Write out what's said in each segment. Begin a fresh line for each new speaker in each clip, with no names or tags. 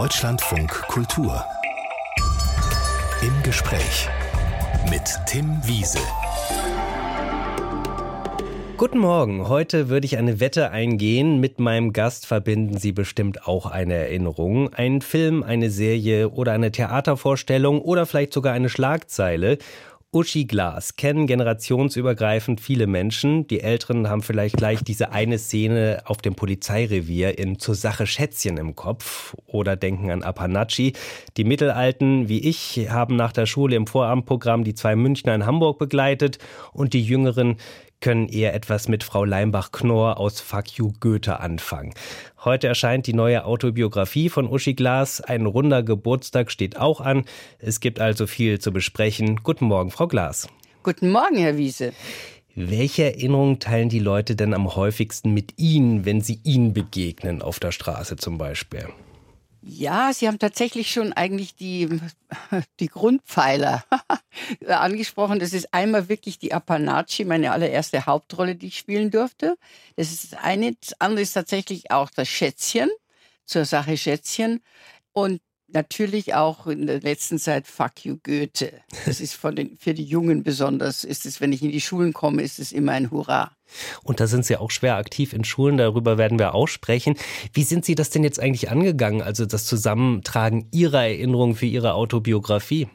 Deutschlandfunk Kultur. Im Gespräch mit Tim Wiese.
Guten Morgen. Heute würde ich eine Wette eingehen. Mit meinem Gast verbinden Sie bestimmt auch eine Erinnerung. Ein Film, eine Serie oder eine Theatervorstellung oder vielleicht sogar eine Schlagzeile. Uschi Glas kennen generationsübergreifend viele Menschen. Die Älteren haben vielleicht gleich diese eine Szene auf dem Polizeirevier in Zur Sache Schätzchen im Kopf oder denken an Apanachi. Die Mittelalten, wie ich, haben nach der Schule im Vorabendprogramm die zwei Münchner in Hamburg begleitet und die Jüngeren können eher etwas mit Frau Leimbach-Knorr aus Fuck You Goethe anfangen. Heute erscheint die neue Autobiografie von Uschi Glas. Ein runder Geburtstag steht auch an. Es gibt also viel zu besprechen. Guten Morgen, Frau Glas.
Guten Morgen, Herr Wiese.
Welche Erinnerungen teilen die Leute denn am häufigsten mit Ihnen, wenn sie Ihnen begegnen, auf der Straße zum Beispiel?
Ja, Sie haben tatsächlich schon eigentlich die, die Grundpfeiler angesprochen. Das ist einmal wirklich die Apanachi, meine allererste Hauptrolle, die ich spielen durfte. Das ist das eine. Das andere ist tatsächlich auch das Schätzchen, zur Sache Schätzchen. Und natürlich auch in der letzten Zeit Fuck you Goethe. Das ist von den, für die Jungen besonders. Ist es, wenn ich in die Schulen komme, ist es immer ein Hurra.
Und da sind Sie auch schwer aktiv in Schulen, darüber werden wir auch sprechen. Wie sind Sie das denn jetzt eigentlich angegangen, also das Zusammentragen Ihrer Erinnerungen für Ihre Autobiografie?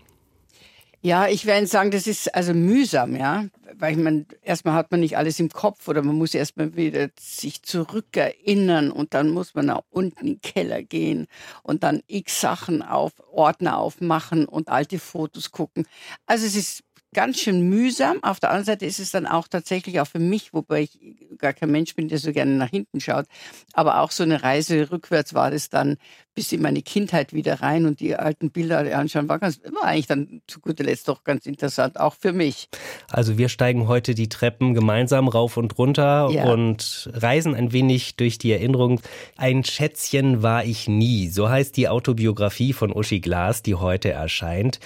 Ja, ich werde sagen, das ist also mühsam, ja. Weil ich meine, erstmal hat man nicht alles im Kopf oder man muss erstmal wieder sich zurückerinnern und dann muss man nach unten in den Keller gehen und dann x Sachen auf, Ordner aufmachen und alte Fotos gucken. Also es ist ganz schön mühsam. Auf der anderen Seite ist es dann auch tatsächlich auch für mich, wobei ich gar kein Mensch bin, der so gerne nach hinten schaut, aber auch so eine Reise rückwärts war das dann bis in meine Kindheit wieder rein und die alten Bilder anschauen, war, ganz, war eigentlich dann zu guter Letzt doch ganz interessant, auch für mich.
Also wir steigen heute die Treppen gemeinsam rauf und runter ja. und reisen ein wenig durch die Erinnerung. Ein Schätzchen war ich nie, so heißt die Autobiografie von Uschi Glas, die heute erscheint.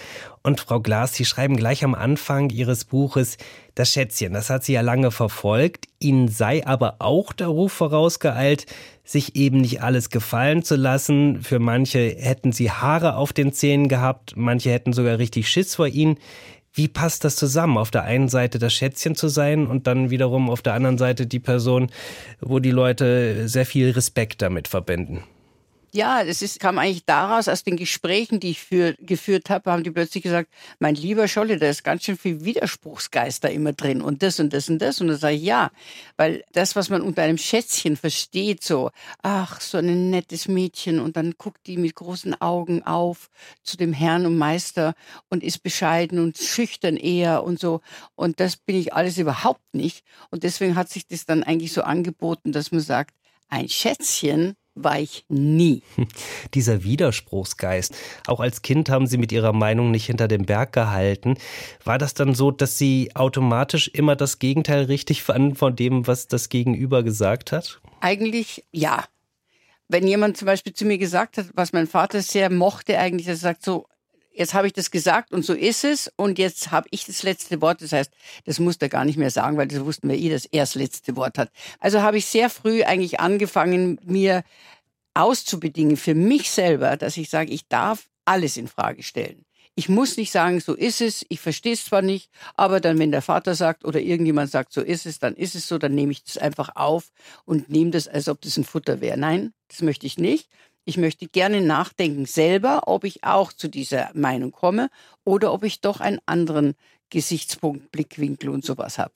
Und Frau Glas, Sie schreiben gleich am Anfang Ihres Buches, das Schätzchen, das hat sie ja lange verfolgt. Ihnen sei aber auch der Ruf vorausgeeilt, sich eben nicht alles gefallen zu lassen. Für manche hätten sie Haare auf den Zähnen gehabt, manche hätten sogar richtig Schiss vor ihnen. Wie passt das zusammen? Auf der einen Seite das Schätzchen zu sein und dann wiederum auf der anderen Seite die Person, wo die Leute sehr viel Respekt damit verbinden.
Ja, das ist, kam eigentlich daraus, aus den Gesprächen, die ich für, geführt habe, haben die plötzlich gesagt, mein lieber Scholle, da ist ganz schön viel Widerspruchsgeister immer drin und das und das und das. Und da sage ich, ja, weil das, was man unter einem Schätzchen versteht, so, ach, so ein nettes Mädchen und dann guckt die mit großen Augen auf zu dem Herrn und Meister und ist bescheiden und schüchtern eher und so. Und das bin ich alles überhaupt nicht. Und deswegen hat sich das dann eigentlich so angeboten, dass man sagt, ein Schätzchen war ich nie.
Dieser Widerspruchsgeist. Auch als Kind haben Sie mit Ihrer Meinung nicht hinter dem Berg gehalten. War das dann so, dass Sie automatisch immer das Gegenteil richtig fanden von dem, was das Gegenüber gesagt hat?
Eigentlich ja. Wenn jemand zum Beispiel zu mir gesagt hat, was mein Vater sehr mochte, eigentlich, er sagt so, jetzt habe ich das gesagt und so ist es und jetzt habe ich das letzte Wort. Das heißt, das musste er gar nicht mehr sagen, weil das wussten wir eh, dass er das letzte Wort hat. Also habe ich sehr früh eigentlich angefangen, mir auszubedingen für mich selber, dass ich sage, ich darf alles in Frage stellen. Ich muss nicht sagen, so ist es, ich verstehe es zwar nicht, aber dann, wenn der Vater sagt oder irgendjemand sagt, so ist es, dann ist es so, dann nehme ich das einfach auf und nehme das, als ob das ein Futter wäre. Nein, das möchte ich nicht. Ich möchte gerne nachdenken selber, ob ich auch zu dieser Meinung komme oder ob ich doch einen anderen Gesichtspunkt, Blickwinkel und sowas habe.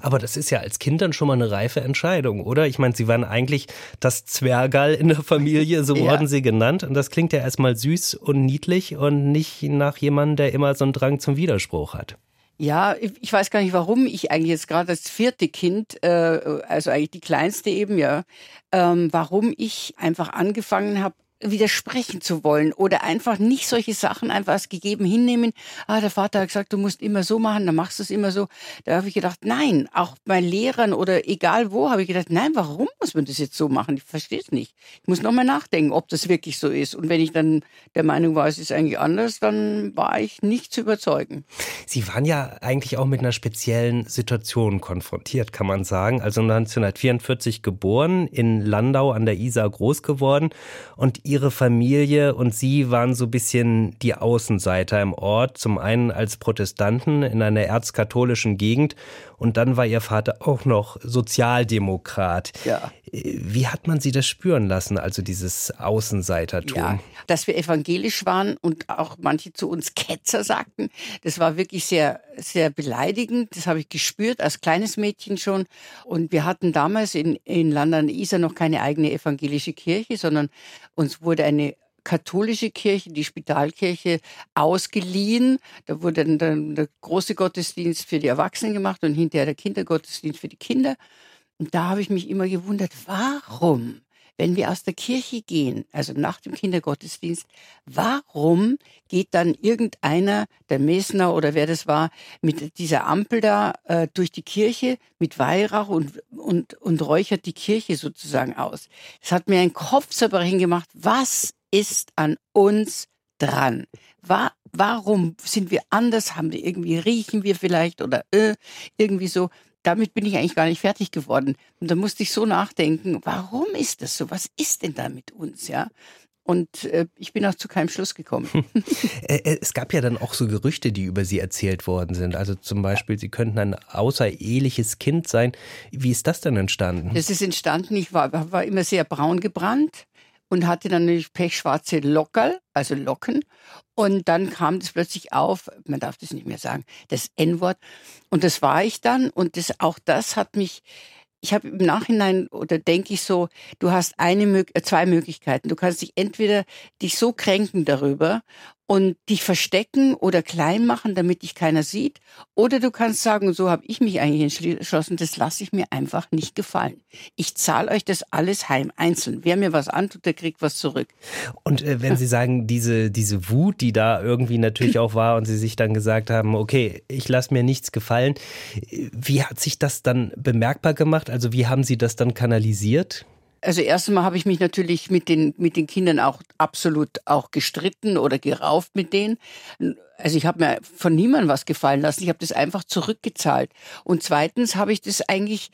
Aber das ist ja als Kind dann schon mal eine reife Entscheidung, oder? Ich meine, Sie waren eigentlich das Zwergal in der Familie, so wurden ja. Sie genannt. Und das klingt ja erstmal süß und niedlich und nicht nach jemandem, der immer so einen Drang zum Widerspruch hat.
Ja, ich weiß gar nicht, warum ich eigentlich jetzt gerade als vierte Kind, äh, also eigentlich die kleinste eben, ja, ähm, warum ich einfach angefangen habe, widersprechen zu wollen oder einfach nicht solche Sachen einfach als gegeben hinnehmen. Ah, der Vater hat gesagt, du musst immer so machen, dann machst du es immer so. Da habe ich gedacht, nein, auch bei Lehrern oder egal wo, habe ich gedacht, nein, warum muss man das jetzt so machen? Ich verstehe es nicht. Ich muss nochmal nachdenken, ob das wirklich so ist. Und wenn ich dann der Meinung war, es ist eigentlich anders, dann war ich nicht zu überzeugen.
Sie waren ja eigentlich auch mit einer speziellen Situation konfrontiert, kann man sagen. Also 1944 geboren, in Landau an der Isar groß geworden und ihre Familie und Sie waren so ein bisschen die Außenseiter im Ort. Zum einen als Protestanten in einer erzkatholischen Gegend und dann war Ihr Vater auch noch Sozialdemokrat. Ja. Wie hat man Sie das spüren lassen, also dieses Außenseitertum? Ja,
dass wir evangelisch waren und auch manche zu uns Ketzer sagten, das war wirklich sehr, sehr beleidigend. Das habe ich gespürt als kleines Mädchen schon. Und wir hatten damals in, in London Isar noch keine eigene evangelische Kirche, sondern uns wurde eine katholische Kirche, die Spitalkirche, ausgeliehen. Da wurde dann der große Gottesdienst für die Erwachsenen gemacht und hinterher der Kindergottesdienst für die Kinder. Und da habe ich mich immer gewundert, warum wenn wir aus der Kirche gehen, also nach dem Kindergottesdienst, warum geht dann irgendeiner, der Mesner oder wer das war, mit dieser Ampel da äh, durch die Kirche mit Weihrauch und, und, und räuchert die Kirche sozusagen aus? Das hat mir einen Kopfzerbrechen gemacht. Was ist an uns dran? War, warum sind wir anders? Haben wir irgendwie, riechen wir vielleicht oder äh, irgendwie so? damit bin ich eigentlich gar nicht fertig geworden. Und da musste ich so nachdenken, warum ist das so? Was ist denn da mit uns, ja? Und äh, ich bin auch zu keinem Schluss gekommen.
Äh, es gab ja dann auch so Gerüchte, die über Sie erzählt worden sind. Also zum Beispiel, Sie könnten ein außereheliches Kind sein. Wie ist das denn entstanden?
Das ist entstanden, ich war, war immer sehr braun gebrannt und hatte dann natürlich pechschwarze Lockerl, also Locken. Und dann kam das plötzlich auf, man darf das nicht mehr sagen, das N-Wort. Und das war ich dann. Und das, auch das hat mich, ich habe im Nachhinein oder denke ich so, du hast eine, äh, zwei Möglichkeiten. Du kannst dich entweder dich so kränken darüber und dich verstecken oder klein machen, damit dich keiner sieht. Oder du kannst sagen, so habe ich mich eigentlich entschlossen, das lasse ich mir einfach nicht gefallen. Ich zahle euch das alles heim, einzeln. Wer mir was antut, der kriegt was zurück.
Und äh, wenn Sie sagen, diese, diese Wut, die da irgendwie natürlich auch war und Sie sich dann gesagt haben, okay, ich lasse mir nichts gefallen, wie hat sich das dann bemerkbar gemacht? Also wie haben Sie das dann kanalisiert?
Also erst einmal habe ich mich natürlich mit den, mit den Kindern auch absolut auch gestritten oder gerauft mit denen. Also ich habe mir von niemandem was gefallen lassen. Ich habe das einfach zurückgezahlt. Und zweitens habe ich das eigentlich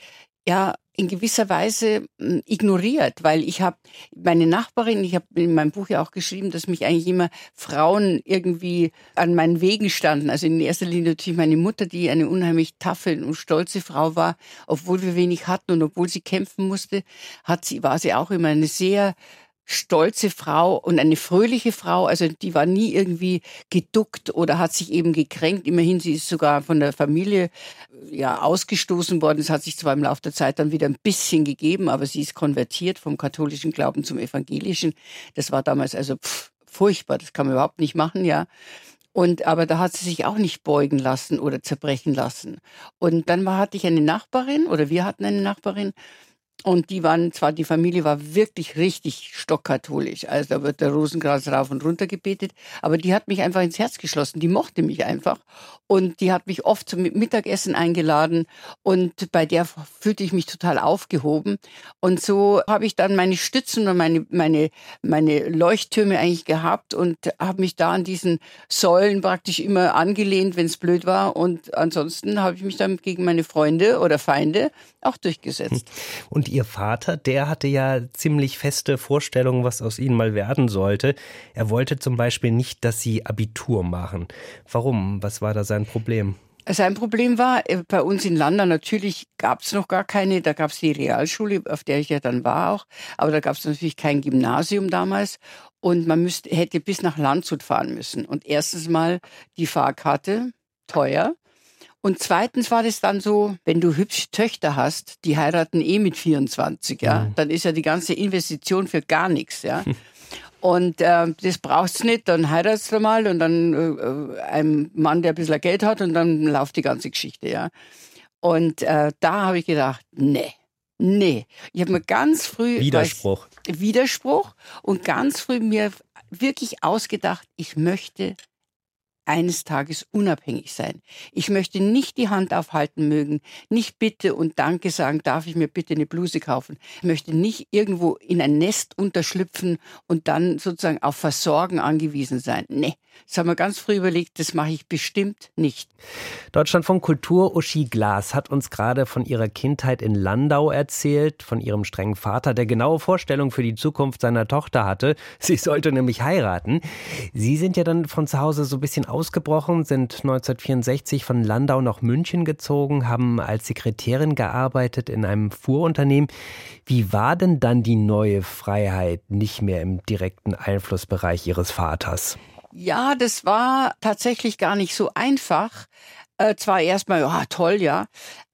ja in gewisser Weise hm, ignoriert, weil ich habe meine Nachbarin, ich habe in meinem Buch ja auch geschrieben, dass mich eigentlich immer Frauen irgendwie an meinen Wegen standen. Also in erster Linie natürlich meine Mutter, die eine unheimlich taffe und stolze Frau war, obwohl wir wenig hatten und obwohl sie kämpfen musste, hat sie war sie auch immer eine sehr stolze Frau und eine fröhliche Frau. Also die war nie irgendwie geduckt oder hat sich eben gekränkt. Immerhin, sie ist sogar von der Familie ja ausgestoßen worden. Es hat sich zwar im Laufe der Zeit dann wieder ein bisschen gegeben, aber sie ist konvertiert vom katholischen Glauben zum evangelischen. Das war damals also pff, furchtbar. Das kann man überhaupt nicht machen, ja. Und aber da hat sie sich auch nicht beugen lassen oder zerbrechen lassen. Und dann war, hatte ich eine Nachbarin oder wir hatten eine Nachbarin, und die waren zwar, die Familie war wirklich richtig stockkatholisch. Also da wird der Rosenkranz rauf und runter gebetet. Aber die hat mich einfach ins Herz geschlossen. Die mochte mich einfach. Und die hat mich oft zum Mittagessen eingeladen. Und bei der fühlte ich mich total aufgehoben. Und so habe ich dann meine Stützen und meine, meine, meine Leuchttürme eigentlich gehabt und habe mich da an diesen Säulen praktisch immer angelehnt, wenn es blöd war. Und ansonsten habe ich mich dann gegen meine Freunde oder Feinde auch durchgesetzt.
Und Ihr Vater, der hatte ja ziemlich feste Vorstellungen, was aus Ihnen mal werden sollte. Er wollte zum Beispiel nicht, dass Sie Abitur machen. Warum? Was war da sein Problem?
Sein Problem war, äh, bei uns in Landa natürlich gab es noch gar keine, da gab es die Realschule, auf der ich ja dann war auch, aber da gab es natürlich kein Gymnasium damals und man müsste, hätte bis nach Landshut fahren müssen. Und erstens mal die Fahrkarte, teuer. Und zweitens war das dann so, wenn du hübsche Töchter hast, die heiraten eh mit 24, ja, mhm. dann ist ja die ganze Investition für gar nichts, ja. Und äh, das brauchst du nicht, dann heiratst du mal und dann äh, ein Mann, der ein bisschen Geld hat und dann läuft die ganze Geschichte, ja. Und äh, da habe ich gedacht, nee, nee. Ich habe mir ganz früh
Widerspruch.
Weiß, Widerspruch und ganz früh mir wirklich ausgedacht, ich möchte eines Tages unabhängig sein. Ich möchte nicht die Hand aufhalten mögen, nicht bitte und danke sagen, darf ich mir bitte eine Bluse kaufen. Ich möchte nicht irgendwo in ein Nest unterschlüpfen und dann sozusagen auf Versorgen angewiesen sein. Nee. Das haben wir ganz früh überlegt, das mache ich bestimmt nicht.
Deutschland von Kultur Uschi Glas hat uns gerade von ihrer Kindheit in Landau erzählt, von ihrem strengen Vater, der genaue Vorstellungen für die Zukunft seiner Tochter hatte. Sie sollte nämlich heiraten. Sie sind ja dann von zu Hause so ein bisschen ausgebrochen, sind 1964 von Landau nach München gezogen, haben als Sekretärin gearbeitet in einem Fuhrunternehmen. Wie war denn dann die neue Freiheit nicht mehr im direkten Einflussbereich Ihres Vaters?
Ja, das war tatsächlich gar nicht so einfach. Äh, zwar erstmal, ja, toll, ja.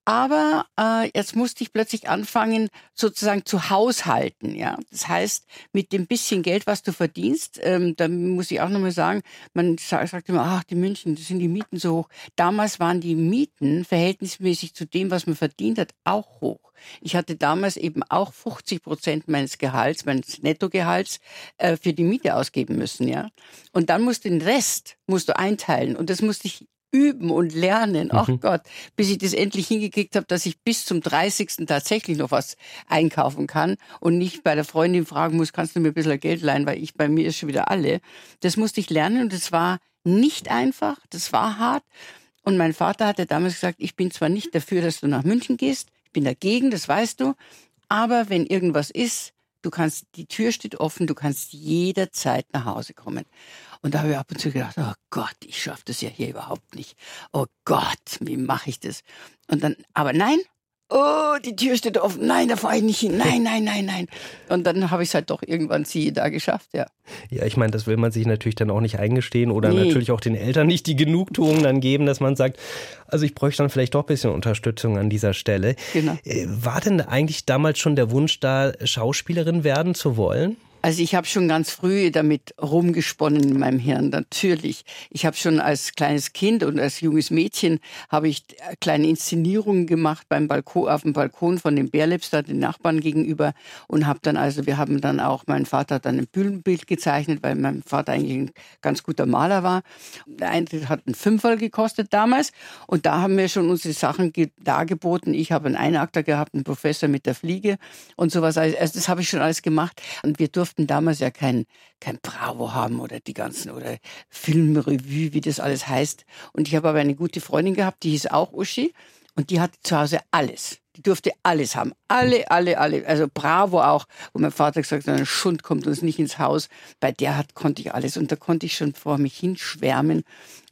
Aber äh, jetzt musste ich plötzlich anfangen, sozusagen zu haushalten. Ja, das heißt, mit dem bisschen Geld, was du verdienst, ähm, da muss ich auch nochmal sagen, man sagt immer, ach, die München, das sind die Mieten so hoch. Damals waren die Mieten verhältnismäßig zu dem, was man verdient hat, auch hoch. Ich hatte damals eben auch 50 Prozent meines Gehalts, meines Nettogehalts äh, für die Miete ausgeben müssen, ja. Und dann musst du den Rest musst du einteilen und das musste ich üben und lernen. Ach mhm. Gott, bis ich das endlich hingekriegt habe, dass ich bis zum 30. tatsächlich noch was einkaufen kann und nicht bei der Freundin fragen muss, kannst du mir ein bisschen Geld leihen, weil ich bei mir ist schon wieder alle. Das musste ich lernen und das war nicht einfach, das war hart. Und mein Vater hatte damals gesagt, ich bin zwar nicht dafür, dass du nach München gehst, ich bin dagegen, das weißt du, aber wenn irgendwas ist, du kannst, die Tür steht offen, du kannst jederzeit nach Hause kommen. Und da habe ich ab und zu gedacht, oh Gott, ich schaffe das ja hier überhaupt nicht. Oh Gott, wie mache ich das? Und dann, aber nein, oh, die Tür steht offen, nein, da fahre ich nicht hin, nein, nein, nein, nein. Und dann habe ich es halt doch irgendwann sie da geschafft, ja.
Ja, ich meine, das will man sich natürlich dann auch nicht eingestehen oder nee. natürlich auch den Eltern nicht die Genugtuung dann geben, dass man sagt, also ich bräuchte dann vielleicht doch ein bisschen Unterstützung an dieser Stelle. Genau. Äh, war denn eigentlich damals schon der Wunsch da, Schauspielerin werden zu wollen?
Also ich habe schon ganz früh damit rumgesponnen in meinem Hirn, natürlich. Ich habe schon als kleines Kind und als junges Mädchen habe ich kleine Inszenierungen gemacht beim Balkon, auf dem Balkon von dem Bärlips, da den Nachbarn gegenüber und habe dann also, wir haben dann auch, mein Vater hat dann ein Bühnenbild gezeichnet, weil mein Vater eigentlich ein ganz guter Maler war. Der Eintritt hat einen Fünferl gekostet damals und da haben wir schon unsere Sachen dargeboten. Ich habe einen Einakter gehabt, einen Professor mit der Fliege und sowas. Also das habe ich schon alles gemacht und wir durften durften damals ja kein, kein Bravo haben oder die ganzen oder Filmrevue, wie das alles heißt. Und ich habe aber eine gute Freundin gehabt, die hieß auch Uschi und die hatte zu Hause alles. Die durfte alles haben. Alle, alle, alle. Also Bravo auch, wo mein Vater gesagt hat, ein Schund kommt uns nicht ins Haus. Bei der hat, konnte ich alles. Und da konnte ich schon vor mich hinschwärmen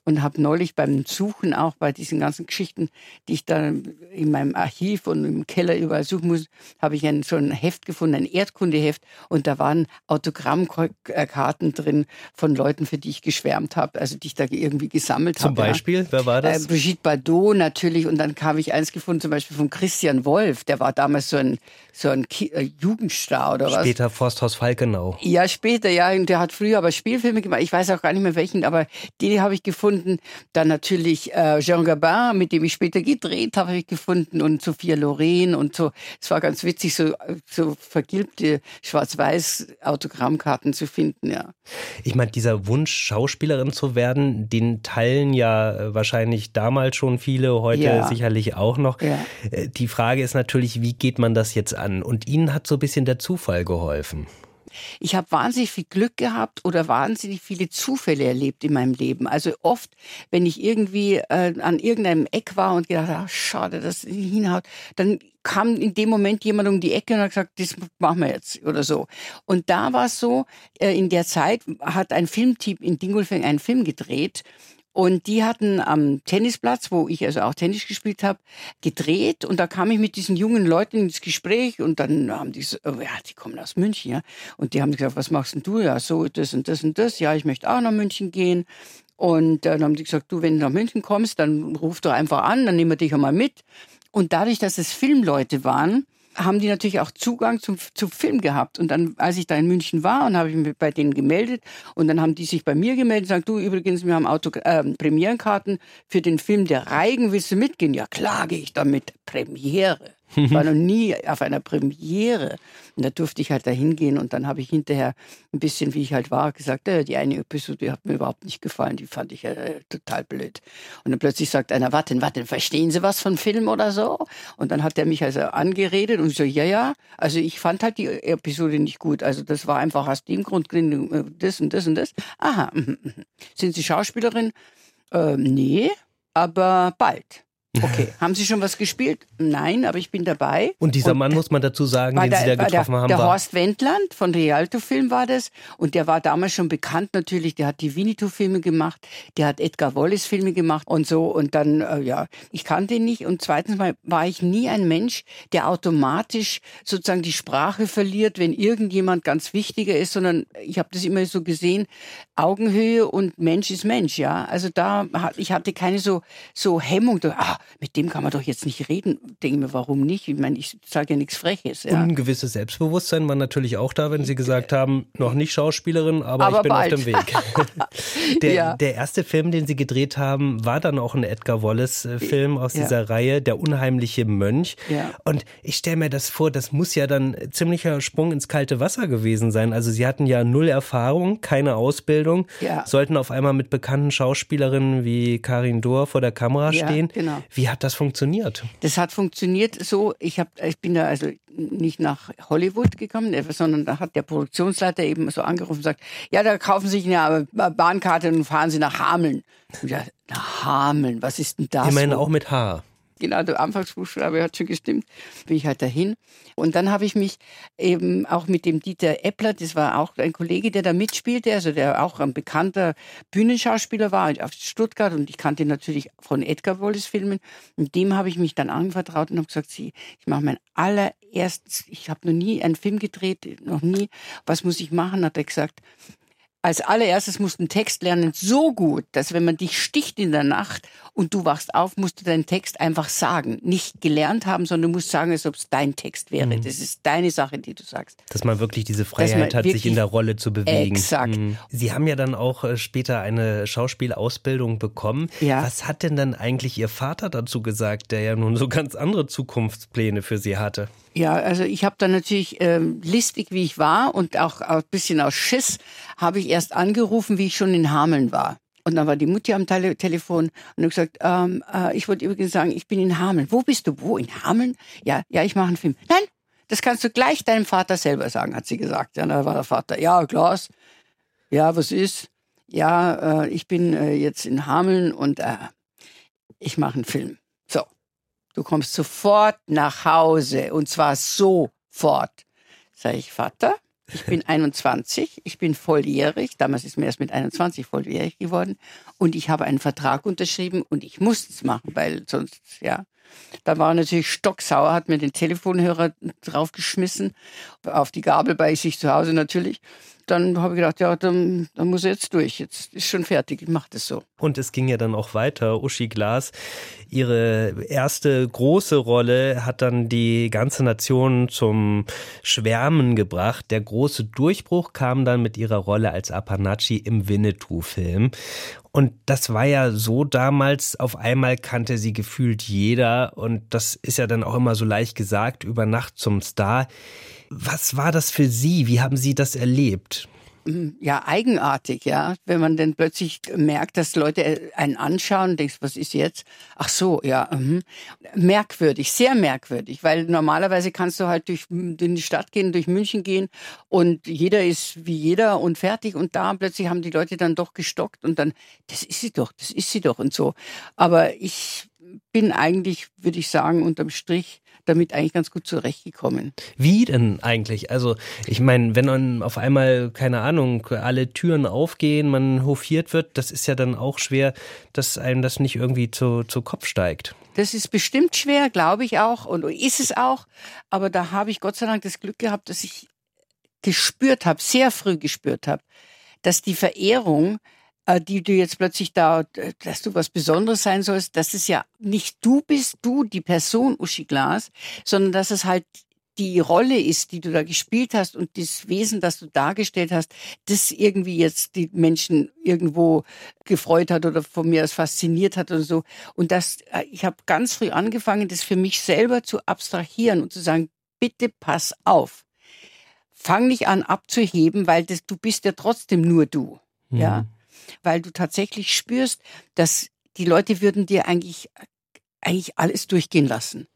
und habe neulich beim Suchen auch bei diesen ganzen Geschichten, die ich da in meinem Archiv und im Keller überall suchen muss, habe ich ein, so ein Heft gefunden, ein Erdkundeheft und da waren Autogrammkarten drin von Leuten, für die ich geschwärmt habe, also die ich da irgendwie gesammelt habe.
Zum Beispiel, ja. wer war das?
Äh, Brigitte Bardot natürlich und dann habe ich eins gefunden, zum Beispiel von Christian Wolf, der war damals so ein, so ein äh, Jugendstar oder
was. Später Forsthaus Falkenau.
Ja, später, ja, und der hat früher aber Spielfilme gemacht, ich weiß auch gar nicht mehr welchen, aber die habe ich gefunden gefunden. Dann natürlich äh, Jean Gabin, mit dem ich später gedreht habe, ich gefunden und Sophia Loren und so. Es war ganz witzig, so, so vergilbte schwarz-weiß Autogrammkarten zu finden, ja.
Ich meine, dieser Wunsch, Schauspielerin zu werden, den teilen ja äh, wahrscheinlich damals schon viele, heute ja. sicherlich auch noch. Ja. Äh, die Frage ist natürlich, wie geht man das jetzt an? Und Ihnen hat so ein bisschen der Zufall geholfen.
Ich habe wahnsinnig viel Glück gehabt oder wahnsinnig viele Zufälle erlebt in meinem Leben. Also oft, wenn ich irgendwie äh, an irgendeinem Eck war und gedacht, ach, schade, dass es nicht hinhaut, dann kam in dem Moment jemand um die Ecke und hat gesagt, das machen wir jetzt oder so. Und da war es so, äh, in der Zeit hat ein Filmteam in Dingolfing einen Film gedreht und die hatten am Tennisplatz, wo ich also auch Tennis gespielt habe, gedreht. Und da kam ich mit diesen jungen Leuten ins Gespräch und dann haben die so, oh ja, die kommen aus München, ja. Und die haben gesagt, was machst denn du? Ja, so, das und das und das. Ja, ich möchte auch nach München gehen. Und dann haben die gesagt, du, wenn du nach München kommst, dann ruf doch einfach an, dann nehmen wir dich einmal mit. Und dadurch, dass es Filmleute waren, haben die natürlich auch Zugang zum, zum Film gehabt. Und dann, als ich da in München war und habe ich mich bei denen gemeldet und dann haben die sich bei mir gemeldet und gesagt, du übrigens, wir haben Auto, äh, Premierenkarten für den Film Der Reigen, willst du mitgehen? Ja klar, gehe ich damit. Premiere. Ich war noch nie auf einer Premiere. Und da durfte ich halt da hingehen und dann habe ich hinterher ein bisschen, wie ich halt war, gesagt, äh, die eine Episode hat mir überhaupt nicht gefallen, die fand ich äh, total blöd. Und dann plötzlich sagt einer, warten, warten, verstehen Sie was von Film oder so? Und dann hat er mich also angeredet und so, ja, ja, also ich fand halt die Episode nicht gut. Also das war einfach aus dem Grund äh, das und das und das. Aha, mhm, mhm. sind Sie Schauspielerin? Ähm, nee, aber bald. Okay, haben Sie schon was gespielt? Nein, aber ich bin dabei.
Und dieser und Mann, muss man dazu sagen, den
der,
Sie da getroffen
der,
haben,
der
war
Horst Wendland von Rialto Film war das. Und der war damals schon bekannt natürlich. Der hat die Winnetou-Filme gemacht, der hat Edgar Wallace-Filme gemacht und so. Und dann, äh, ja, ich kannte ihn nicht. Und zweitens mal war ich nie ein Mensch, der automatisch sozusagen die Sprache verliert, wenn irgendjemand ganz wichtiger ist, sondern ich habe das immer so gesehen, Augenhöhe und Mensch ist Mensch, ja. Also da, ich hatte keine so, so Hemmung. Ah, mit dem kann man doch jetzt nicht reden. Denke mir, warum nicht? Ich meine, ich sage ja nichts Freches. Ja.
Und ein gewisses Selbstbewusstsein war natürlich auch da, wenn Sie gesagt haben, noch nicht Schauspielerin, aber, aber ich bin bald. auf dem Weg. der, ja. der erste Film, den Sie gedreht haben, war dann auch ein Edgar Wallace-Film aus ja. dieser Reihe, Der unheimliche Mönch. Und ich stelle mir das vor, das muss ja dann ziemlicher Sprung ins kalte Wasser gewesen sein. Also Sie hatten ja null Erfahrung, keine Ausbildung, sollten auf einmal mit bekannten Schauspielerinnen wie Karin Dohr vor der Kamera stehen. Genau. Wie hat das funktioniert?
Das hat funktioniert so, ich, hab, ich bin da also nicht nach Hollywood gekommen, sondern da hat der Produktionsleiter eben so angerufen und gesagt, ja, da kaufen Sie sich eine Bahnkarte und fahren Sie nach Hameln. Ja, nach Hameln, was ist denn das?
Ich meine auch mit H
genau, der Anfangsbuchstabe hat schon gestimmt, bin ich halt dahin. Und dann habe ich mich eben auch mit dem Dieter Eppler, das war auch ein Kollege, der da mitspielte, also der auch ein bekannter Bühnenschauspieler war auf Stuttgart und ich kannte natürlich von Edgar Wallace Filmen. Und dem habe ich mich dann anvertraut und habe gesagt, Sie, ich mache mein allererstes, ich habe noch nie einen Film gedreht, noch nie, was muss ich machen? Hat er gesagt, als allererstes musst du einen Text lernen so gut, dass wenn man dich sticht in der Nacht und du wachst auf, musst du deinen Text einfach sagen. Nicht gelernt haben, sondern du musst sagen, als ob es dein Text wäre. Mhm. Das ist deine Sache, die du sagst.
Dass man wirklich diese Freiheit hat, sich in der Rolle zu bewegen.
Exakt. Mhm.
Sie haben ja dann auch äh, später eine Schauspielausbildung bekommen. Ja. Was hat denn dann eigentlich Ihr Vater dazu gesagt, der ja nun so ganz andere Zukunftspläne für Sie hatte?
Ja, also ich habe dann natürlich ähm, listig, wie ich war und auch ein bisschen aus Schiss, habe ich erst angerufen, wie ich schon in Hameln war. Und dann war die Mutti am Tele Telefon und hat gesagt, ähm, äh, ich wollte übrigens sagen, ich bin in Hameln. Wo bist du? Wo? In Hameln? Ja, ja, ich mache einen Film. Nein, das kannst du gleich deinem Vater selber sagen, hat sie gesagt. Ja, da war der Vater, ja, Klaus, ja, was ist? Ja, äh, ich bin äh, jetzt in Hameln und äh, ich mache einen Film. Du kommst sofort nach Hause und zwar sofort. Sag ich, Vater, ich bin 21, ich bin volljährig. Damals ist mir erst mit 21 volljährig geworden. Und ich habe einen Vertrag unterschrieben und ich muss es machen, weil sonst, ja. Da war er natürlich stocksauer, hat mir den Telefonhörer draufgeschmissen, auf die Gabel bei sich zu Hause natürlich dann habe ich gedacht, ja, dann, dann muss er jetzt durch. Jetzt ist schon fertig, ich mache das so.
Und es ging ja dann auch weiter. Uschi Glas, ihre erste große Rolle hat dann die ganze Nation zum Schwärmen gebracht. Der große Durchbruch kam dann mit ihrer Rolle als Apanachi im Winnetou-Film. Und das war ja so damals, auf einmal kannte sie gefühlt jeder. Und das ist ja dann auch immer so leicht gesagt, über Nacht zum Star. Was war das für Sie? Wie haben Sie das erlebt?
Mm, ja, eigenartig, ja. Wenn man dann plötzlich merkt, dass Leute einen anschauen und denkst, was ist jetzt? Ach so, ja. Mh. Merkwürdig, sehr merkwürdig, weil normalerweise kannst du halt durch in die Stadt gehen, durch München gehen und jeder ist wie jeder und fertig und da plötzlich haben die Leute dann doch gestockt und dann, das ist sie doch, das ist sie doch und so. Aber ich bin eigentlich, würde ich sagen, unterm Strich damit eigentlich ganz gut zurechtgekommen.
Wie denn eigentlich? Also ich meine, wenn dann auf einmal, keine Ahnung, alle Türen aufgehen, man hofiert wird, das ist ja dann auch schwer, dass einem das nicht irgendwie zu, zu Kopf steigt.
Das ist bestimmt schwer, glaube ich auch, und ist es auch. Aber da habe ich Gott sei Dank das Glück gehabt, dass ich gespürt habe, sehr früh gespürt habe, dass die Verehrung die du jetzt plötzlich da, dass du was Besonderes sein sollst, dass es ja nicht du bist, du, die Person Uschi Glas, sondern dass es halt die Rolle ist, die du da gespielt hast und das Wesen, das du dargestellt hast, das irgendwie jetzt die Menschen irgendwo gefreut hat oder von mir aus fasziniert hat oder so. Und das, äh, ich habe ganz früh angefangen, das für mich selber zu abstrahieren und zu sagen, bitte pass auf. Fang nicht an abzuheben, weil das, du bist ja trotzdem nur du. Mhm. Ja. Weil du tatsächlich spürst, dass die Leute würden dir eigentlich, eigentlich alles durchgehen lassen.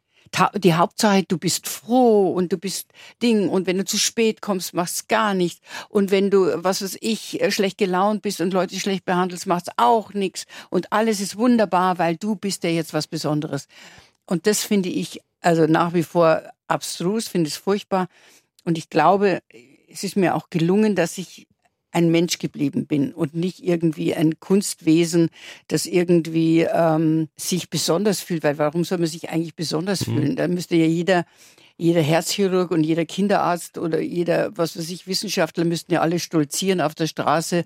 Die Hauptsache, du bist froh und du bist Ding und wenn du zu spät kommst, machst gar nichts. Und wenn du, was weiß ich, äh, schlecht gelaunt bist und Leute schlecht behandelst, machst auch nichts und alles ist wunderbar, weil du bist ja jetzt was Besonderes. Und das finde ich also nach wie vor abstrus, finde es furchtbar. Und ich glaube, es ist mir auch gelungen, dass ich ein Mensch geblieben bin und nicht irgendwie ein Kunstwesen, das irgendwie ähm, sich besonders fühlt. Weil warum soll man sich eigentlich besonders mhm. fühlen? Da müsste ja jeder jeder Herzchirurg und jeder Kinderarzt oder jeder, was weiß ich, Wissenschaftler müssten ja alle stolzieren auf der Straße.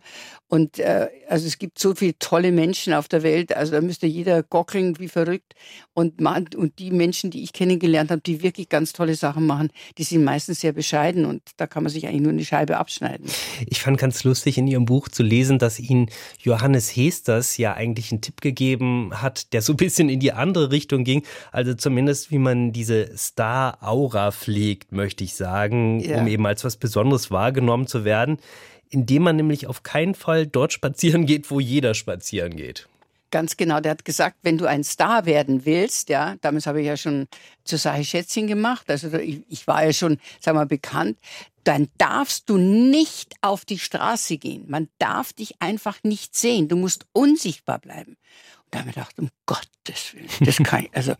Und äh, also es gibt so viele tolle Menschen auf der Welt, also da müsste jeder gockeln wie verrückt. Und, man, und die Menschen, die ich kennengelernt habe, die wirklich ganz tolle Sachen machen, die sind meistens sehr bescheiden und da kann man sich eigentlich nur eine Scheibe abschneiden.
Ich fand ganz lustig in Ihrem Buch zu lesen, dass Ihnen Johannes Hesters ja eigentlich einen Tipp gegeben hat, der so ein bisschen in die andere Richtung ging. Also zumindest, wie man diese Star- Aura pflegt, möchte ich sagen, ja. um eben als was Besonderes wahrgenommen zu werden, indem man nämlich auf keinen Fall dort spazieren geht, wo jeder spazieren geht.
Ganz genau, der hat gesagt, wenn du ein Star werden willst, ja, damals habe ich ja schon zur Sache Schätzchen gemacht, also ich, ich war ja schon, sag mal, bekannt, dann darfst du nicht auf die Straße gehen. Man darf dich einfach nicht sehen. Du musst unsichtbar bleiben. Da haben wir gedacht, um Gottes Willen, das kann ich, also.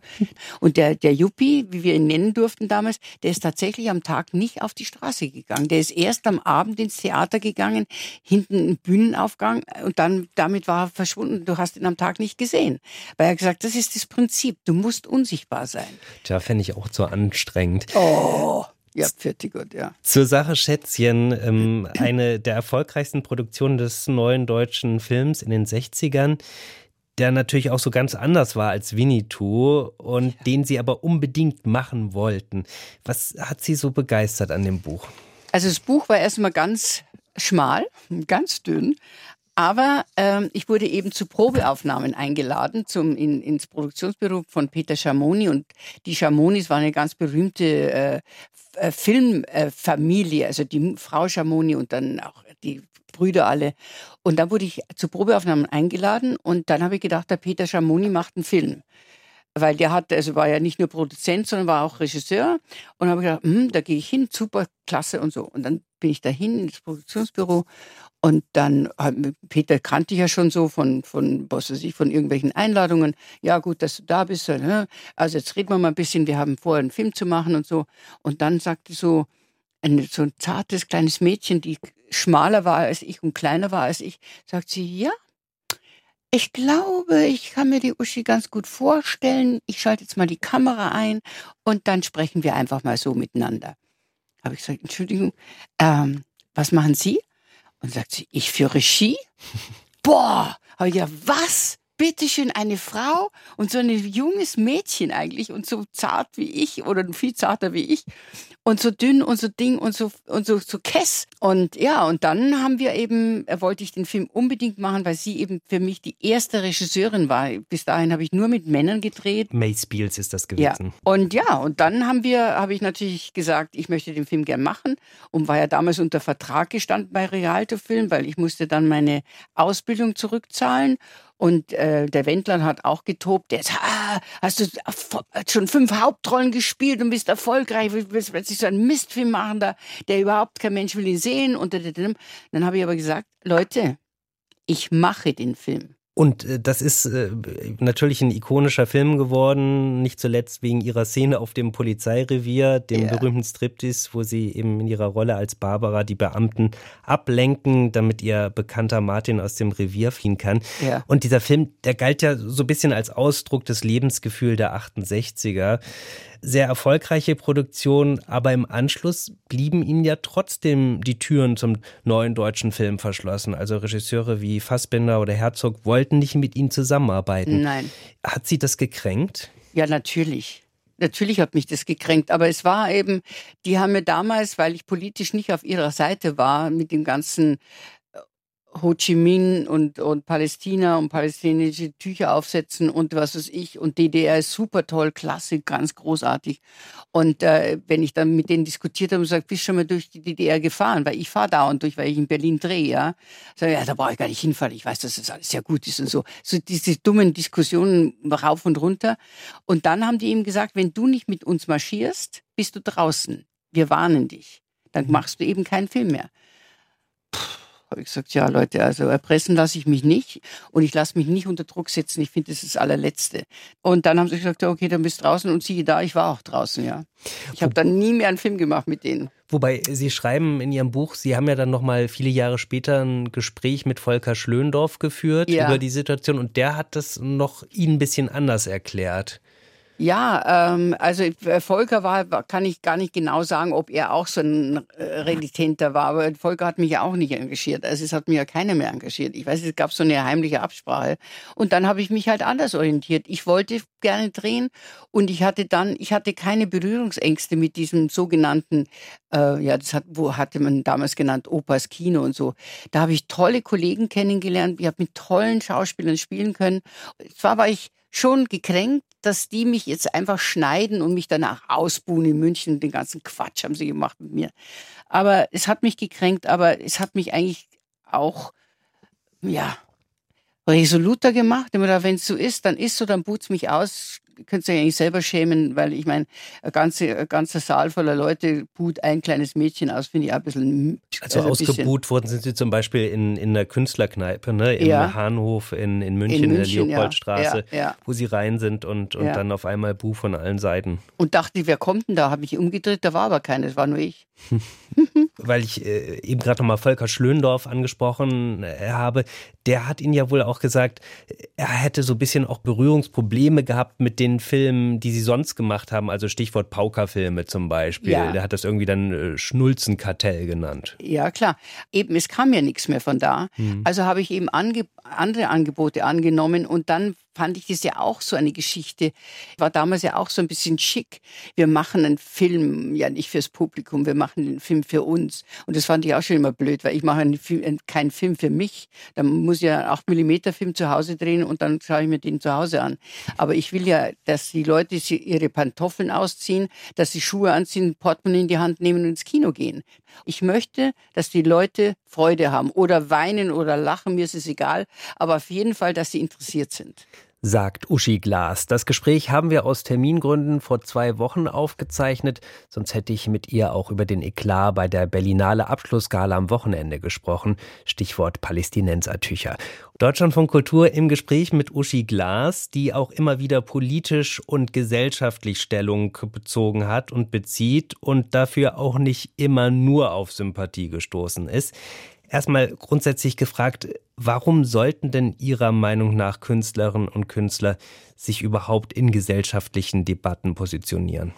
Und der, der Yuppie, wie wir ihn nennen durften damals, der ist tatsächlich am Tag nicht auf die Straße gegangen. Der ist erst am Abend ins Theater gegangen, hinten einen Bühnenaufgang und dann, damit war er verschwunden. Du hast ihn am Tag nicht gesehen. Weil er gesagt, das ist das Prinzip. Du musst unsichtbar sein.
Tja, fände ich auch zu anstrengend.
Oh. Ja, fertig gut, ja.
Zur Sache Schätzchen, ähm, eine der erfolgreichsten Produktionen des neuen deutschen Films in den 60ern der natürlich auch so ganz anders war als Winnetou und ja. den sie aber unbedingt machen wollten. Was hat sie so begeistert an dem Buch?
Also das Buch war erstmal ganz schmal, ganz dünn, aber ähm, ich wurde eben zu Probeaufnahmen eingeladen zum, in, ins Produktionsbüro von Peter Schamoni. Und die Schamonis waren eine ganz berühmte äh, äh Filmfamilie, also die Frau Schamoni und dann auch die Brüder alle. Und dann wurde ich zu Probeaufnahmen eingeladen und dann habe ich gedacht, der Peter Schamoni macht einen Film. Weil der hat, also war ja nicht nur Produzent, sondern war auch Regisseur. Und habe gedacht, hm, da gehe ich hin, super, klasse und so. Und dann bin ich dahin ins Produktionsbüro und dann, Peter kannte ich ja schon so von, von, was weiß ich, von irgendwelchen Einladungen. Ja, gut, dass du da bist. Ne? Also jetzt reden wir mal ein bisschen, wir haben vor, einen Film zu machen und so. Und dann sagte so, ein, so ein zartes kleines Mädchen, die schmaler war als ich und kleiner war als ich, sagt sie, ja, ich glaube, ich kann mir die Uschi ganz gut vorstellen. Ich schalte jetzt mal die Kamera ein und dann sprechen wir einfach mal so miteinander. Habe ich gesagt, Entschuldigung, ähm, was machen Sie? Und sagt sie, ich für Regie? Boah, aber ja, was? Bitteschön eine Frau und so ein junges Mädchen eigentlich und so zart wie ich oder viel zarter wie ich und so dünn und so ding und so und so so kess und ja und dann haben wir eben äh, wollte ich den Film unbedingt machen, weil sie eben für mich die erste Regisseurin war. Bis dahin habe ich nur mit Männern gedreht.
May Spiels ist das gewesen.
Ja. Und ja, und dann haben wir habe ich natürlich gesagt, ich möchte den Film gern machen und war ja damals unter Vertrag gestanden bei Rialto Film, weil ich musste dann meine Ausbildung zurückzahlen und äh, der Wendler hat auch getobt. Der sagt, ah, hast du schon fünf Hauptrollen gespielt und bist erfolgreich, willst plötzlich so einen Mistfilm machen, da, der überhaupt kein Mensch will ihn sehen. Und dann habe ich aber gesagt, Leute, ich mache den Film.
Und äh, das ist äh, natürlich ein ikonischer Film geworden, nicht zuletzt wegen ihrer Szene auf dem Polizeirevier, dem yeah. berühmten Striptease, wo sie eben in ihrer Rolle als Barbara die Beamten ablenken, damit ihr bekannter Martin aus dem Revier fliehen kann. Yeah. Und dieser Film, der galt ja so ein bisschen als Ausdruck des Lebensgefühls der 68er sehr erfolgreiche Produktion, aber im Anschluss blieben ihnen ja trotzdem die Türen zum neuen deutschen Film verschlossen. Also Regisseure wie Fassbinder oder Herzog wollten nicht mit ihnen zusammenarbeiten.
Nein.
Hat sie das gekränkt?
Ja, natürlich. natürlich hat mich das gekränkt, aber es war eben, die haben mir damals, weil ich politisch nicht auf ihrer Seite war, mit dem ganzen Ho Chi Minh und, und Palästina und palästinensische Tücher aufsetzen und was weiß ich. Und DDR ist super toll, klasse, ganz großartig. Und äh, wenn ich dann mit denen diskutiert habe und sage, bist du schon mal durch die DDR gefahren? Weil ich fahre dauernd durch, weil ich in Berlin drehe, ja. Sag ja, da brauche ich gar nicht hinfahren. Ich weiß, dass das alles sehr gut ist und so. So diese dummen Diskussionen rauf und runter. Und dann haben die ihm gesagt, wenn du nicht mit uns marschierst, bist du draußen. Wir warnen dich. Dann mhm. machst du eben keinen Film mehr. Habe ich gesagt, ja Leute, also erpressen lasse ich mich nicht und ich lasse mich nicht unter Druck setzen. Ich finde, das ist das allerletzte. Und dann haben sie gesagt, okay, dann bist du draußen und siehe da, ich war auch draußen, ja. Ich habe dann nie mehr einen Film gemacht mit denen.
Wobei Sie schreiben in Ihrem Buch, Sie haben ja dann noch mal viele Jahre später ein Gespräch mit Volker Schlöndorf geführt ja. über die Situation und der hat das noch Ihnen ein bisschen anders erklärt.
Ja, ähm, also äh, Volker war, kann ich gar nicht genau sagen, ob er auch so ein äh, Renitenter war, aber Volker hat mich ja auch nicht engagiert. Also es hat mich ja keiner mehr engagiert. Ich weiß, es gab so eine heimliche Absprache. Und dann habe ich mich halt anders orientiert. Ich wollte gerne drehen und ich hatte dann, ich hatte keine Berührungsängste mit diesem sogenannten, äh, ja, das hat, wo hatte man damals genannt, Opas Kino und so. Da habe ich tolle Kollegen kennengelernt. Ich habe mit tollen Schauspielern spielen können. Zwar war ich schon gekränkt, dass die mich jetzt einfach schneiden und mich danach ausbuhen in München. Den ganzen Quatsch haben sie gemacht mit mir. Aber es hat mich gekränkt, aber es hat mich eigentlich auch, ja, resoluter gemacht. Wenn es so ist, dann ist so, dann but's mich aus, könnt ihr eigentlich selber schämen, weil ich meine, ein, ganze, ein ganzer Saal voller Leute buht ein kleines Mädchen aus, finde ich auch ein bisschen.
Also, also ausgebuht wurden sind sie zum Beispiel in, in der Künstlerkneipe, ne? im ja. Hahnhof in, in, München, in, München, in der Leopoldstraße, ja. Ja, wo sie rein sind und, und dann auf einmal Buh von allen Seiten.
Und dachte, wer kommt denn da? Habe ich umgedreht, da war aber keiner, das war nur ich.
Weil ich äh, eben gerade nochmal Volker Schlöndorf angesprochen äh, habe, der hat Ihnen ja wohl auch gesagt, er hätte so ein bisschen auch Berührungsprobleme gehabt mit den Filmen, die Sie sonst gemacht haben, also Stichwort Paukerfilme zum Beispiel. Ja. Der hat das irgendwie dann äh, Schnulzenkartell genannt.
Ja, klar. Eben, es kam ja nichts mehr von da. Mhm. Also habe ich eben ange andere Angebote angenommen und dann fand ich das ja auch so eine Geschichte. War damals ja auch so ein bisschen schick. Wir machen einen Film, ja nicht fürs Publikum, wir machen den Film für uns. Und das fand ich auch schon immer blöd, weil ich mache einen Film, keinen Film für mich. Da muss ich ja einen 8 mm Film zu Hause drehen und dann schaue ich mir den zu Hause an. Aber ich will ja, dass die Leute ihre Pantoffeln ausziehen, dass sie Schuhe anziehen, Portemonnaie in die Hand nehmen und ins Kino gehen. Ich möchte, dass die Leute Freude haben oder weinen oder lachen, mir ist es egal, aber auf jeden Fall, dass sie interessiert sind
sagt Uschi Glas. Das Gespräch haben wir aus Termingründen vor zwei Wochen aufgezeichnet, sonst hätte ich mit ihr auch über den Eklat bei der Berlinale Abschlussgala am Wochenende gesprochen. Stichwort Palästinensertücher. Deutschland von Kultur im Gespräch mit Uschi Glas, die auch immer wieder politisch und gesellschaftlich Stellung bezogen hat und bezieht und dafür auch nicht immer nur auf Sympathie gestoßen ist. Erstmal grundsätzlich gefragt, warum sollten denn Ihrer Meinung nach Künstlerinnen und Künstler sich überhaupt in gesellschaftlichen Debatten positionieren?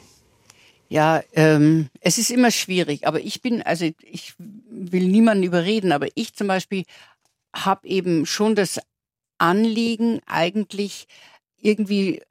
Ja, ähm, es ist immer schwierig, aber ich bin, also ich will niemanden überreden, aber ich zum Beispiel habe eben schon das Anliegen, eigentlich irgendwie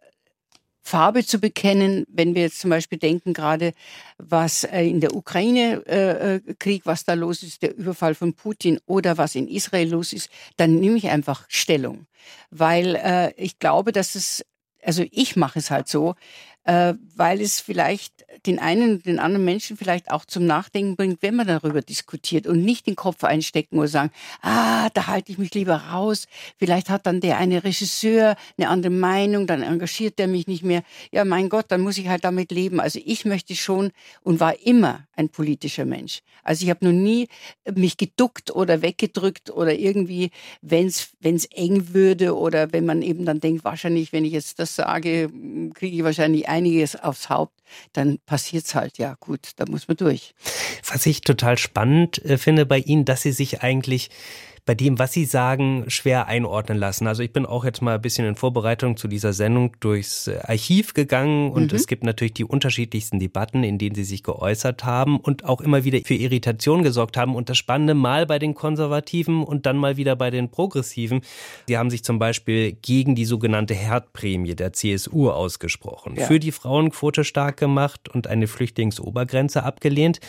Farbe zu bekennen, wenn wir jetzt zum Beispiel denken gerade, was äh, in der Ukraine-Krieg, äh, was da los ist, der Überfall von Putin oder was in Israel los ist, dann nehme ich einfach Stellung, weil äh, ich glaube, dass es, also ich mache es halt so, äh, weil es vielleicht den einen, den anderen Menschen vielleicht auch zum Nachdenken bringt, wenn man darüber diskutiert und nicht den Kopf einstecken oder sagen, ah, da halte ich mich lieber raus. Vielleicht hat dann der eine Regisseur eine andere Meinung, dann engagiert der mich nicht mehr. Ja, mein Gott, dann muss ich halt damit leben. Also ich möchte schon und war immer ein politischer Mensch. Also ich habe noch nie mich geduckt oder weggedrückt oder irgendwie, wenn es eng würde oder wenn man eben dann denkt, wahrscheinlich, wenn ich jetzt das sage, kriege ich wahrscheinlich einiges aufs Haupt, dann passiert's halt. Ja, gut, da muss man durch.
Was ich total spannend äh, finde bei Ihnen, dass Sie sich eigentlich bei dem, was Sie sagen, schwer einordnen lassen. Also ich bin auch jetzt mal ein bisschen in Vorbereitung zu dieser Sendung durchs äh, Archiv gegangen und mhm. es gibt natürlich die unterschiedlichsten Debatten, in denen Sie sich geäußert haben und auch immer wieder für Irritation gesorgt haben. Und das Spannende mal bei den Konservativen und dann mal wieder bei den Progressiven. Sie haben sich zum Beispiel gegen die sogenannte Herdprämie der CSU ausgesprochen, ja. für die Frauenquote stark gemacht und eine Flüchtlingsobergrenze abgelehnt.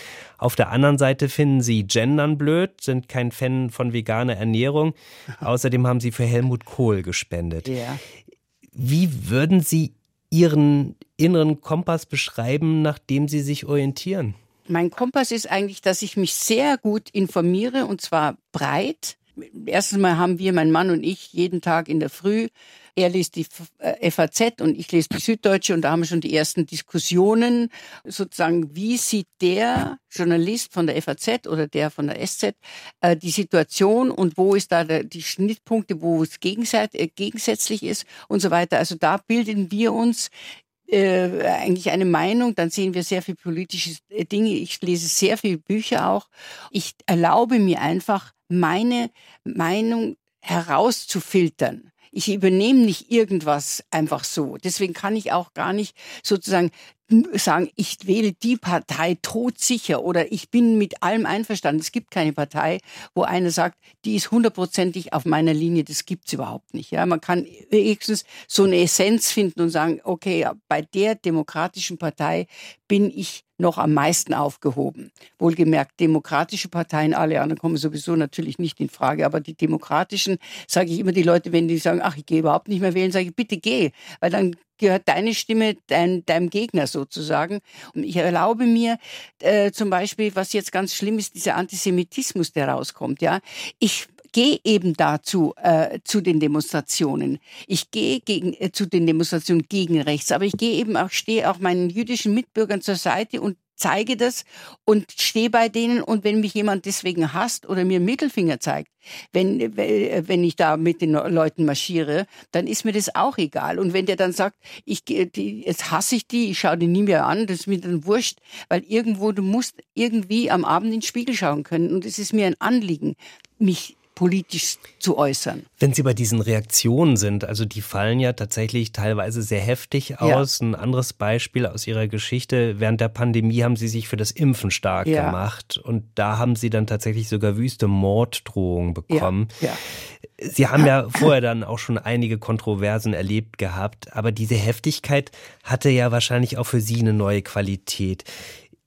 Auf der anderen Seite finden Sie Gendern blöd, sind kein Fan von veganer Ernährung. Außerdem haben Sie für Helmut Kohl gespendet. Ja. Wie würden Sie Ihren inneren Kompass beschreiben, nach dem Sie sich orientieren?
Mein Kompass ist eigentlich, dass ich mich sehr gut informiere und zwar breit. Erstens mal haben wir, mein Mann und ich, jeden Tag in der Früh er liest die FAZ äh, und ich lese die Süddeutsche und da haben wir schon die ersten Diskussionen, sozusagen, wie sieht der Journalist von der FAZ oder der von der SZ äh, die Situation und wo ist da der, die Schnittpunkte, wo es äh, gegensätzlich ist und so weiter. Also da bilden wir uns äh, eigentlich eine Meinung, dann sehen wir sehr viel politische äh, Dinge. Ich lese sehr viele Bücher auch. Ich erlaube mir einfach, meine Meinung herauszufiltern. Ich übernehme nicht irgendwas einfach so. Deswegen kann ich auch gar nicht sozusagen sagen, ich wähle die Partei todsicher oder ich bin mit allem einverstanden. Es gibt keine Partei, wo einer sagt, die ist hundertprozentig auf meiner Linie. Das gibt's überhaupt nicht. Ja, man kann höchstens so eine Essenz finden und sagen, okay, bei der demokratischen Partei bin ich noch am meisten aufgehoben. Wohlgemerkt, demokratische Parteien, alle anderen kommen sowieso natürlich nicht in Frage, aber die demokratischen, sage ich immer die Leute, wenn die sagen, ach, ich gehe überhaupt nicht mehr wählen, sage ich, bitte geh, weil dann gehört deine Stimme dein, deinem Gegner sozusagen. Und ich erlaube mir äh, zum Beispiel, was jetzt ganz schlimm ist, dieser Antisemitismus, der rauskommt. Ja, ich gehe eben dazu äh, zu den Demonstrationen. Ich gehe gegen äh, zu den Demonstrationen gegen rechts, aber ich gehe eben auch stehe auch meinen jüdischen Mitbürgern zur Seite und zeige das und stehe bei denen und wenn mich jemand deswegen hasst oder mir Mittelfinger zeigt, wenn, wenn ich da mit den Leuten marschiere, dann ist mir das auch egal. Und wenn der dann sagt, ich, die, jetzt hasse ich die, ich schaue die nie mehr an, das ist mir dann wurscht, weil irgendwo, du musst irgendwie am Abend in den Spiegel schauen können und es ist mir ein Anliegen, mich politisch zu äußern.
Wenn Sie bei diesen Reaktionen sind, also die fallen ja tatsächlich teilweise sehr heftig aus. Ja. Ein anderes Beispiel aus Ihrer Geschichte, während der Pandemie haben Sie sich für das Impfen stark ja. gemacht und da haben Sie dann tatsächlich sogar wüste Morddrohungen bekommen. Ja. Sie haben ja vorher dann auch schon einige Kontroversen erlebt gehabt, aber diese Heftigkeit hatte ja wahrscheinlich auch für Sie eine neue Qualität.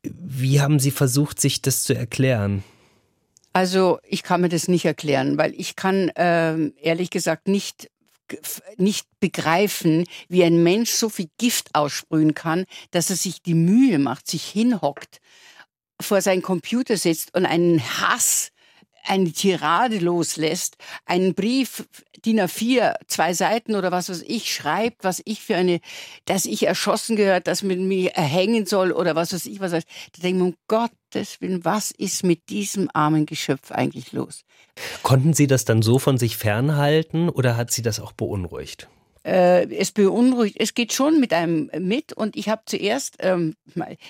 Wie haben Sie versucht, sich das zu erklären?
Also ich kann mir das nicht erklären, weil ich kann ähm, ehrlich gesagt nicht nicht begreifen, wie ein Mensch so viel Gift aussprühen kann, dass er sich die Mühe macht, sich hinhockt, vor seinen Computer setzt und einen Hass eine Tirade loslässt, einen Brief DIN A4, zwei Seiten oder was was ich schreibt, was ich für eine, dass ich erschossen gehört, dass man mich erhängen soll oder was weiß ich was. Da denke ich um Gottes Willen, was ist mit diesem armen Geschöpf eigentlich los?
Konnten Sie das dann so von sich fernhalten oder hat Sie das auch beunruhigt?
äh, es beunruhigt, es geht schon mit einem mit und ich habe zuerst, ähm,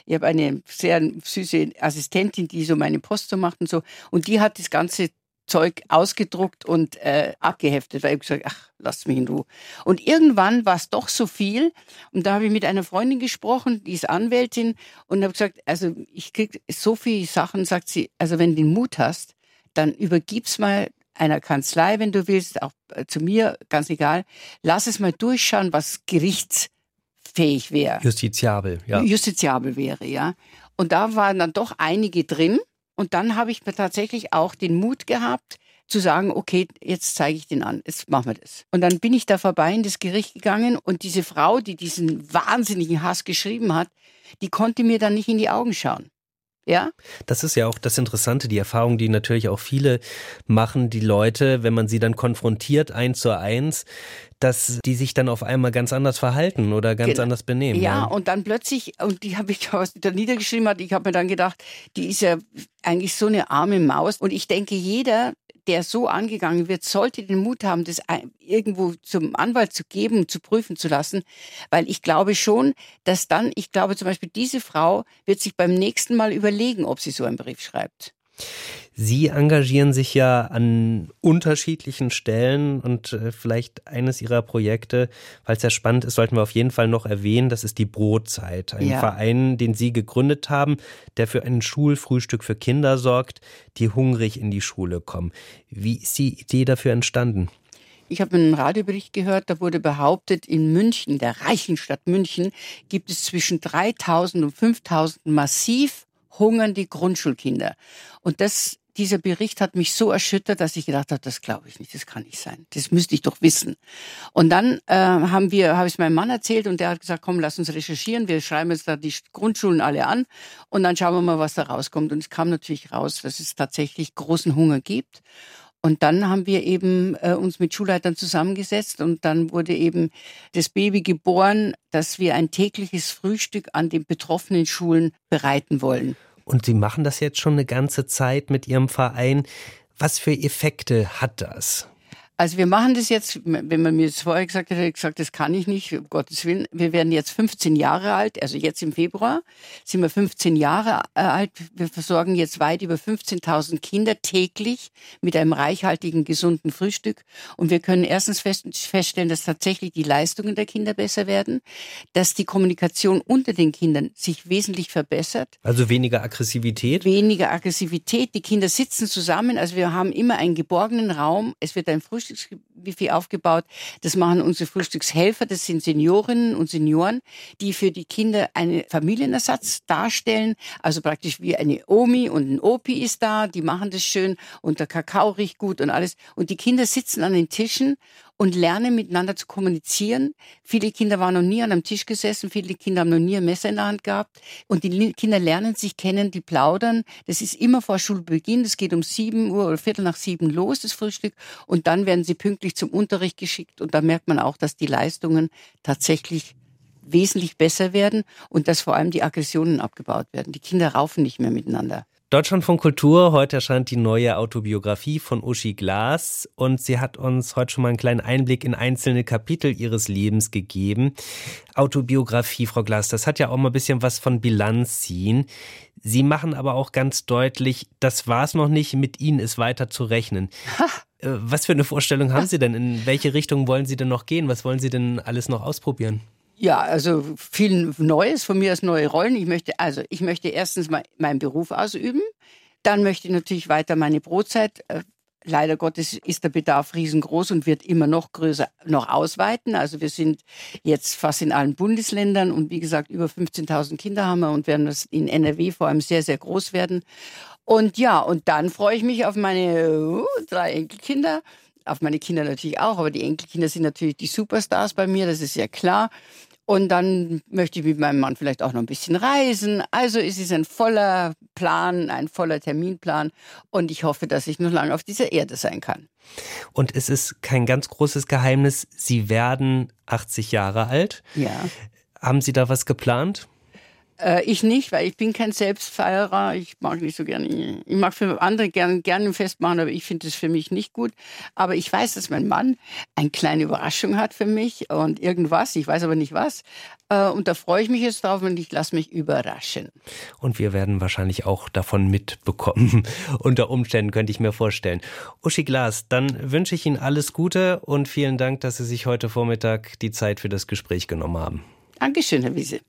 ich habe eine sehr süße Assistentin, die so meine Post so macht und so und die hat das ganze Zeug ausgedruckt und äh, abgeheftet, weil ich gesagt, ach, lass mich in Ruhe. Und irgendwann war es doch so viel und da habe ich mit einer Freundin gesprochen, die ist Anwältin und habe gesagt, also ich krieg so viele Sachen, sagt sie, also wenn du den Mut hast, dann übergib's mal einer Kanzlei, wenn du willst, auch äh, zu mir, ganz egal. Lass es mal durchschauen, was gerichtsfähig wäre.
Justiziabel, ja.
Justiziabel wäre, ja. Und da waren dann doch einige drin. Und dann habe ich tatsächlich auch den Mut gehabt, zu sagen, okay, jetzt zeige ich den an, jetzt machen wir das. Und dann bin ich da vorbei in das Gericht gegangen und diese Frau, die diesen wahnsinnigen Hass geschrieben hat, die konnte mir dann nicht in die Augen schauen. Ja?
Das ist ja auch das Interessante, die Erfahrung, die natürlich auch viele machen, die Leute, wenn man sie dann konfrontiert, eins zu eins, dass die sich dann auf einmal ganz anders verhalten oder ganz genau. anders benehmen.
Ja, ja, und dann plötzlich, und die habe ich, da niedergeschrieben hat, ich habe mir dann gedacht, die ist ja eigentlich so eine arme Maus. Und ich denke, jeder, der so angegangen wird, sollte den Mut haben, das irgendwo zum Anwalt zu geben, zu prüfen zu lassen, weil ich glaube schon, dass dann, ich glaube zum Beispiel, diese Frau wird sich beim nächsten Mal überlegen, ob sie so einen Brief schreibt.
Sie engagieren sich ja an unterschiedlichen Stellen und äh, vielleicht eines Ihrer Projekte, weil es ja spannend ist, sollten wir auf jeden Fall noch erwähnen, das ist die Brotzeit, ein ja. Verein, den Sie gegründet haben, der für ein Schulfrühstück für Kinder sorgt, die hungrig in die Schule kommen. Wie ist die Idee dafür entstanden?
Ich habe einen Radiobericht gehört, da wurde behauptet, in München, der reichen Stadt München, gibt es zwischen 3000 und 5000 massiv hungernde Grundschulkinder. Und das, dieser Bericht hat mich so erschüttert, dass ich gedacht habe, das glaube ich nicht, das kann nicht sein. Das müsste ich doch wissen. Und dann äh, haben wir, habe ich es meinem Mann erzählt und der hat gesagt, komm, lass uns recherchieren. Wir schreiben jetzt da die Grundschulen alle an und dann schauen wir mal, was da rauskommt. Und es kam natürlich raus, dass es tatsächlich großen Hunger gibt. Und dann haben wir eben äh, uns mit Schulleitern zusammengesetzt und dann wurde eben das Baby geboren, dass wir ein tägliches Frühstück an den betroffenen Schulen bereiten wollen.
Und Sie machen das jetzt schon eine ganze Zeit mit Ihrem Verein. Was für Effekte hat das?
Also wir machen das jetzt, wenn man mir das vorher gesagt hätte, hätte ich gesagt, das kann ich nicht, um Gottes Willen. Wir werden jetzt 15 Jahre alt, also jetzt im Februar sind wir 15 Jahre äh, alt. Wir versorgen jetzt weit über 15.000 Kinder täglich mit einem reichhaltigen, gesunden Frühstück. Und wir können erstens feststellen, dass tatsächlich die Leistungen der Kinder besser werden, dass die Kommunikation unter den Kindern sich wesentlich verbessert.
Also weniger Aggressivität?
Weniger Aggressivität. Die Kinder sitzen zusammen. Also wir haben immer einen geborgenen Raum. Es wird ein Frühstück Frühstücksbuffet aufgebaut. Das machen unsere Frühstückshelfer, das sind Seniorinnen und Senioren, die für die Kinder einen Familienersatz darstellen. Also praktisch wie eine Omi und ein Opi ist da, die machen das schön und der Kakao riecht gut und alles. Und die Kinder sitzen an den Tischen und lernen miteinander zu kommunizieren. Viele Kinder waren noch nie an einem Tisch gesessen, viele Kinder haben noch nie ein Messer in der Hand gehabt. Und die Kinder lernen sich kennen, die plaudern. Das ist immer vor Schulbeginn. Das geht um sieben Uhr oder Viertel nach sieben los, das Frühstück. Und dann werden sie pünktlich zum Unterricht geschickt. Und da merkt man auch, dass die Leistungen tatsächlich wesentlich besser werden und dass vor allem die Aggressionen abgebaut werden. Die Kinder raufen nicht mehr miteinander.
Deutschland von Kultur, heute erscheint die neue Autobiografie von Uschi Glas und sie hat uns heute schon mal einen kleinen Einblick in einzelne Kapitel ihres Lebens gegeben. Autobiografie, Frau Glas, das hat ja auch mal ein bisschen was von Bilanz ziehen. Sie machen aber auch ganz deutlich, das war's noch nicht, mit Ihnen ist weiter zu rechnen. Äh, was für eine Vorstellung haben Sie denn? In welche Richtung wollen Sie denn noch gehen? Was wollen Sie denn alles noch ausprobieren?
Ja, also viel Neues von mir als neue Rollen. Ich möchte, also ich möchte erstens mal meinen Beruf ausüben. Dann möchte ich natürlich weiter meine Brotzeit. Äh, leider Gottes ist der Bedarf riesengroß und wird immer noch größer, noch ausweiten. Also wir sind jetzt fast in allen Bundesländern und wie gesagt, über 15.000 Kinder haben wir und werden das in NRW vor allem sehr, sehr groß werden. Und ja, und dann freue ich mich auf meine uh, drei Enkelkinder auf meine Kinder natürlich auch, aber die Enkelkinder sind natürlich die Superstars bei mir, das ist ja klar. Und dann möchte ich mit meinem Mann vielleicht auch noch ein bisschen reisen. Also es ist ein voller Plan, ein voller Terminplan. Und ich hoffe, dass ich noch lange auf dieser Erde sein kann.
Und es ist kein ganz großes Geheimnis, Sie werden 80 Jahre alt.
Ja.
Haben Sie da was geplant?
Äh, ich nicht, weil ich bin kein Selbstfeierer. Ich mag nicht so gerne. Ich mag für andere gerne gerne festmachen, aber ich finde es für mich nicht gut. Aber ich weiß, dass mein Mann eine kleine Überraschung hat für mich und irgendwas. Ich weiß aber nicht was. Äh, und da freue ich mich jetzt drauf und ich lasse mich überraschen.
Und wir werden wahrscheinlich auch davon mitbekommen. Unter Umständen könnte ich mir vorstellen. Uschi Glas, dann wünsche ich Ihnen alles Gute und vielen Dank, dass Sie sich heute Vormittag die Zeit für das Gespräch genommen haben.
Dankeschön, Herr Wiese.